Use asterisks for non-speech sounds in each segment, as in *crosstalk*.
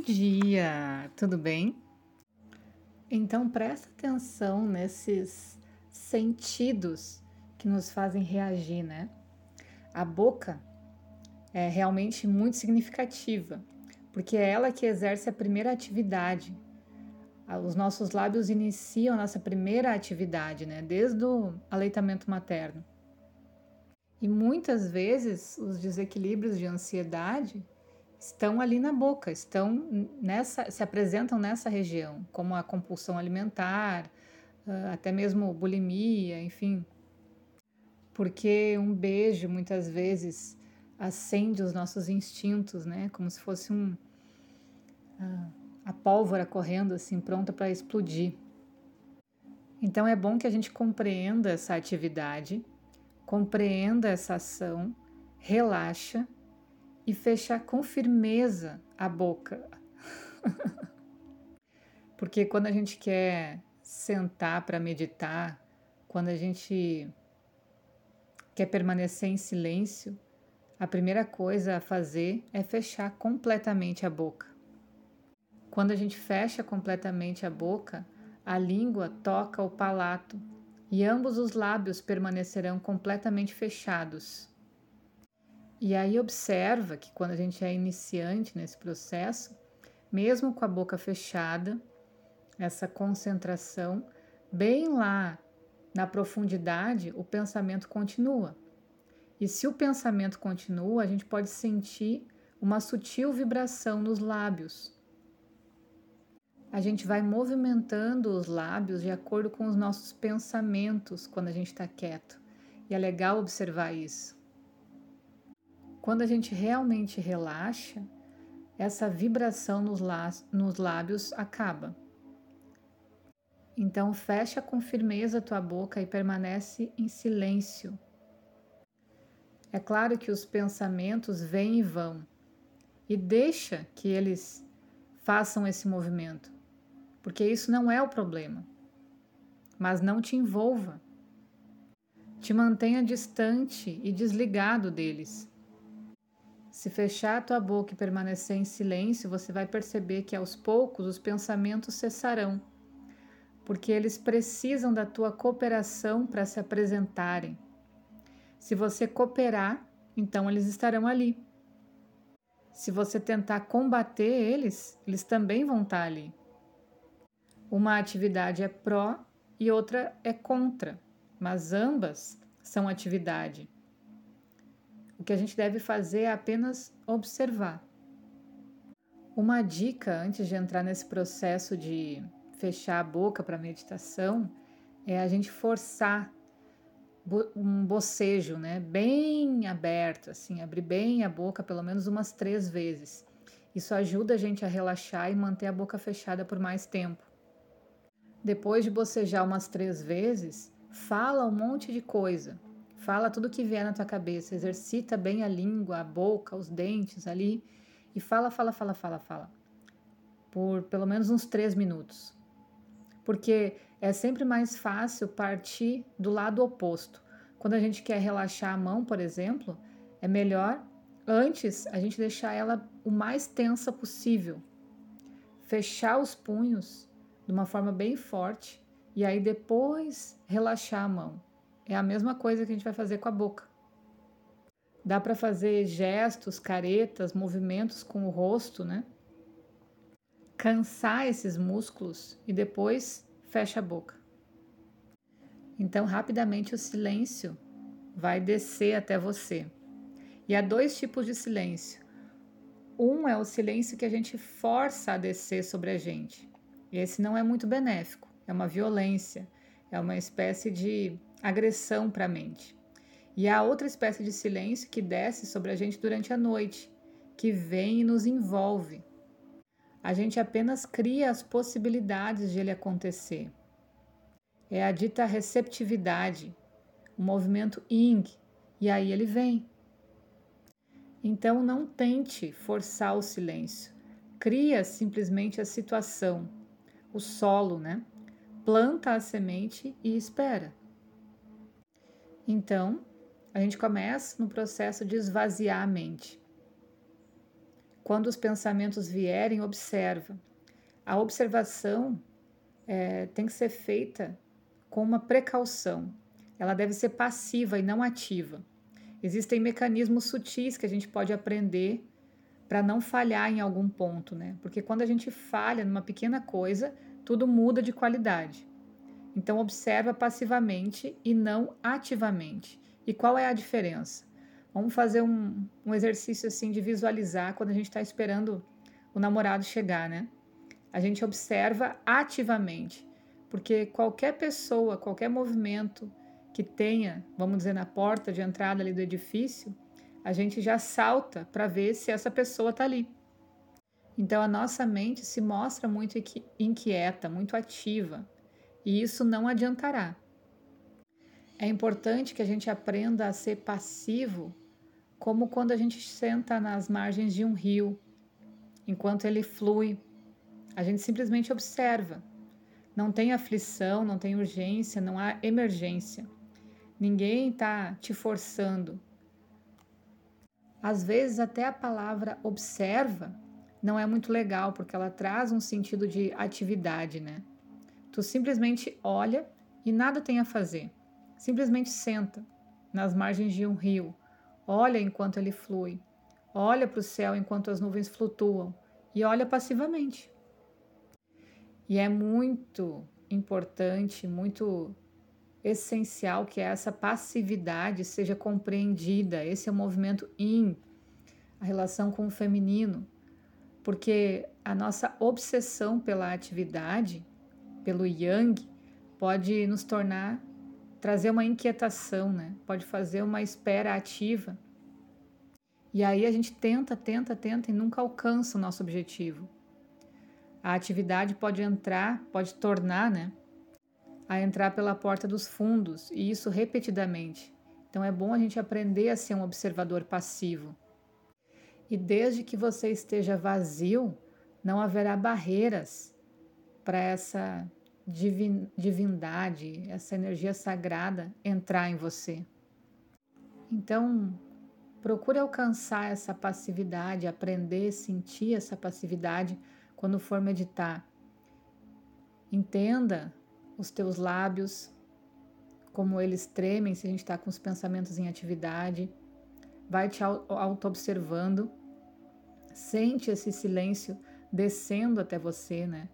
Bom dia, tudo bem? Então presta atenção nesses sentidos que nos fazem reagir, né? A boca é realmente muito significativa, porque é ela que exerce a primeira atividade. Os nossos lábios iniciam nossa primeira atividade, né? Desde o aleitamento materno. E muitas vezes os desequilíbrios de ansiedade estão ali na boca, estão nessa, se apresentam nessa região, como a compulsão alimentar, ah, até mesmo bulimia, enfim. Porque um beijo muitas vezes acende os nossos instintos, né? Como se fosse um a, a pólvora correndo assim, pronta para explodir. Então é bom que a gente compreenda essa atividade, compreenda essa ação, relaxa e fechar com firmeza a boca. *laughs* Porque quando a gente quer sentar para meditar, quando a gente quer permanecer em silêncio, a primeira coisa a fazer é fechar completamente a boca. Quando a gente fecha completamente a boca, a língua toca o palato e ambos os lábios permanecerão completamente fechados. E aí observa que quando a gente é iniciante nesse processo, mesmo com a boca fechada, essa concentração, bem lá na profundidade, o pensamento continua. E se o pensamento continua, a gente pode sentir uma sutil vibração nos lábios. A gente vai movimentando os lábios de acordo com os nossos pensamentos quando a gente está quieto. E é legal observar isso. Quando a gente realmente relaxa, essa vibração nos, lábios acaba. Então fecha com firmeza a tua boca e permanece em silêncio. É claro que os pensamentos vêm e vão, e deixa que eles façam esse movimento, porque isso não é o problema. Mas não te envolva. Te mantenha distante e desligado deles. Se fechar a tua boca e permanecer em silêncio, você vai perceber que aos poucos os pensamentos cessarão, porque eles precisam da tua cooperação para se apresentarem. Se você cooperar, então eles estarão ali. Se você tentar combater eles, eles também vão estar ali. Uma atividade é pró e outra é contra, mas ambas são atividade. O que a gente deve fazer é apenas observar. Uma dica antes de entrar nesse processo de fechar a boca para meditação é a gente forçar um bocejo, né, bem aberto, assim, abrir bem a boca pelo menos umas três vezes. Isso ajuda a gente a relaxar e manter a boca fechada por mais tempo. Depois de bocejar umas três vezes, fala um monte de coisa. Fala tudo que vier na tua cabeça, exercita bem a língua, a boca, os dentes ali e fala, fala, fala, fala, fala. Por pelo menos uns três minutos. Porque é sempre mais fácil partir do lado oposto. Quando a gente quer relaxar a mão, por exemplo, é melhor antes a gente deixar ela o mais tensa possível. Fechar os punhos de uma forma bem forte e aí depois relaxar a mão. É a mesma coisa que a gente vai fazer com a boca. Dá para fazer gestos, caretas, movimentos com o rosto, né? Cansar esses músculos e depois fecha a boca. Então, rapidamente o silêncio vai descer até você. E há dois tipos de silêncio. Um é o silêncio que a gente força a descer sobre a gente. E esse não é muito benéfico, é uma violência, é uma espécie de agressão para a mente. E há outra espécie de silêncio que desce sobre a gente durante a noite, que vem e nos envolve. A gente apenas cria as possibilidades de ele acontecer. É a dita receptividade, o movimento ing, e aí ele vem. Então não tente forçar o silêncio. Cria simplesmente a situação, o solo, né? Planta a semente e espera. Então, a gente começa no processo de esvaziar a mente. Quando os pensamentos vierem, observa. A observação é, tem que ser feita com uma precaução. Ela deve ser passiva e não ativa. Existem mecanismos sutis que a gente pode aprender para não falhar em algum ponto, né? Porque quando a gente falha numa pequena coisa, tudo muda de qualidade. Então observa passivamente e não ativamente. E qual é a diferença? Vamos fazer um, um exercício assim de visualizar quando a gente está esperando o namorado chegar, né? A gente observa ativamente, porque qualquer pessoa, qualquer movimento que tenha, vamos dizer, na porta de entrada ali do edifício, a gente já salta para ver se essa pessoa está ali. Então a nossa mente se mostra muito inquieta, muito ativa, e isso não adiantará. É importante que a gente aprenda a ser passivo, como quando a gente senta nas margens de um rio, enquanto ele flui. A gente simplesmente observa. Não tem aflição, não tem urgência, não há emergência. Ninguém está te forçando. Às vezes, até a palavra observa não é muito legal, porque ela traz um sentido de atividade, né? Tu simplesmente olha e nada tem a fazer. Simplesmente senta nas margens de um rio, olha enquanto ele flui, olha para o céu enquanto as nuvens flutuam e olha passivamente. E é muito importante, muito essencial que essa passividade seja compreendida. Esse é o movimento in, a relação com o feminino, porque a nossa obsessão pela atividade, pelo yang, pode nos tornar trazer uma inquietação, né? Pode fazer uma espera ativa. E aí a gente tenta, tenta, tenta e nunca alcança o nosso objetivo. A atividade pode entrar, pode tornar, né? A entrar pela porta dos fundos, e isso repetidamente. Então é bom a gente aprender a ser um observador passivo. E desde que você esteja vazio, não haverá barreiras para essa divin, divindade, essa energia sagrada entrar em você. Então, procure alcançar essa passividade, aprender, sentir essa passividade quando for meditar. Entenda os teus lábios, como eles tremem se a gente está com os pensamentos em atividade. Vai te auto-observando. Sente esse silêncio descendo até você, né?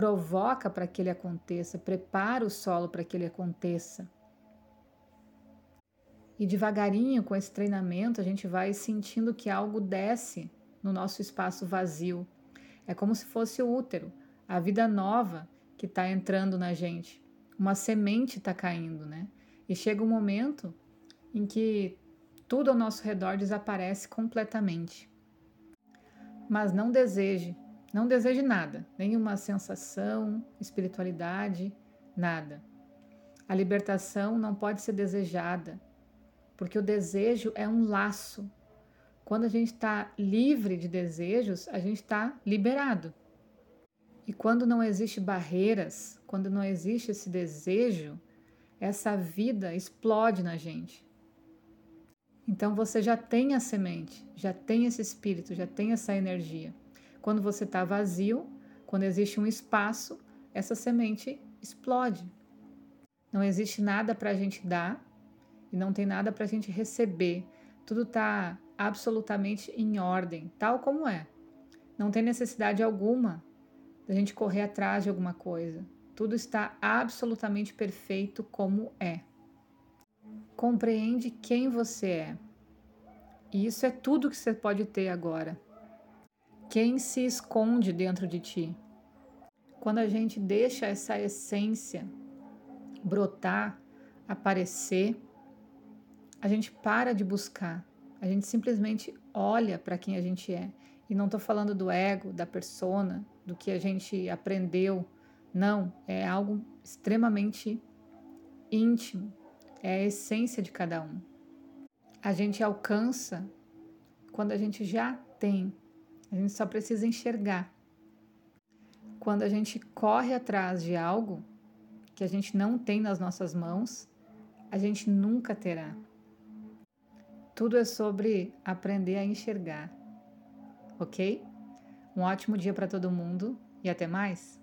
Provoca para que ele aconteça, prepara o solo para que ele aconteça. E devagarinho, com esse treinamento, a gente vai sentindo que algo desce no nosso espaço vazio. É como se fosse o útero, a vida nova que está entrando na gente. Uma semente está caindo, né? E chega um momento em que tudo ao nosso redor desaparece completamente. Mas não deseje não deseje nada, nenhuma sensação, espiritualidade, nada. A libertação não pode ser desejada, porque o desejo é um laço. Quando a gente está livre de desejos, a gente está liberado. E quando não existe barreiras, quando não existe esse desejo, essa vida explode na gente. Então você já tem a semente, já tem esse espírito, já tem essa energia. Quando você está vazio, quando existe um espaço, essa semente explode. Não existe nada para a gente dar e não tem nada para a gente receber. Tudo está absolutamente em ordem, tal como é. Não tem necessidade alguma da gente correr atrás de alguma coisa. Tudo está absolutamente perfeito como é. Compreende quem você é. E isso é tudo que você pode ter agora. Quem se esconde dentro de ti? Quando a gente deixa essa essência brotar, aparecer, a gente para de buscar, a gente simplesmente olha para quem a gente é. E não estou falando do ego, da persona, do que a gente aprendeu. Não, é algo extremamente íntimo, é a essência de cada um. A gente alcança quando a gente já tem a gente só precisa enxergar. Quando a gente corre atrás de algo que a gente não tem nas nossas mãos, a gente nunca terá. Tudo é sobre aprender a enxergar. ok? Um ótimo dia para todo mundo e até mais!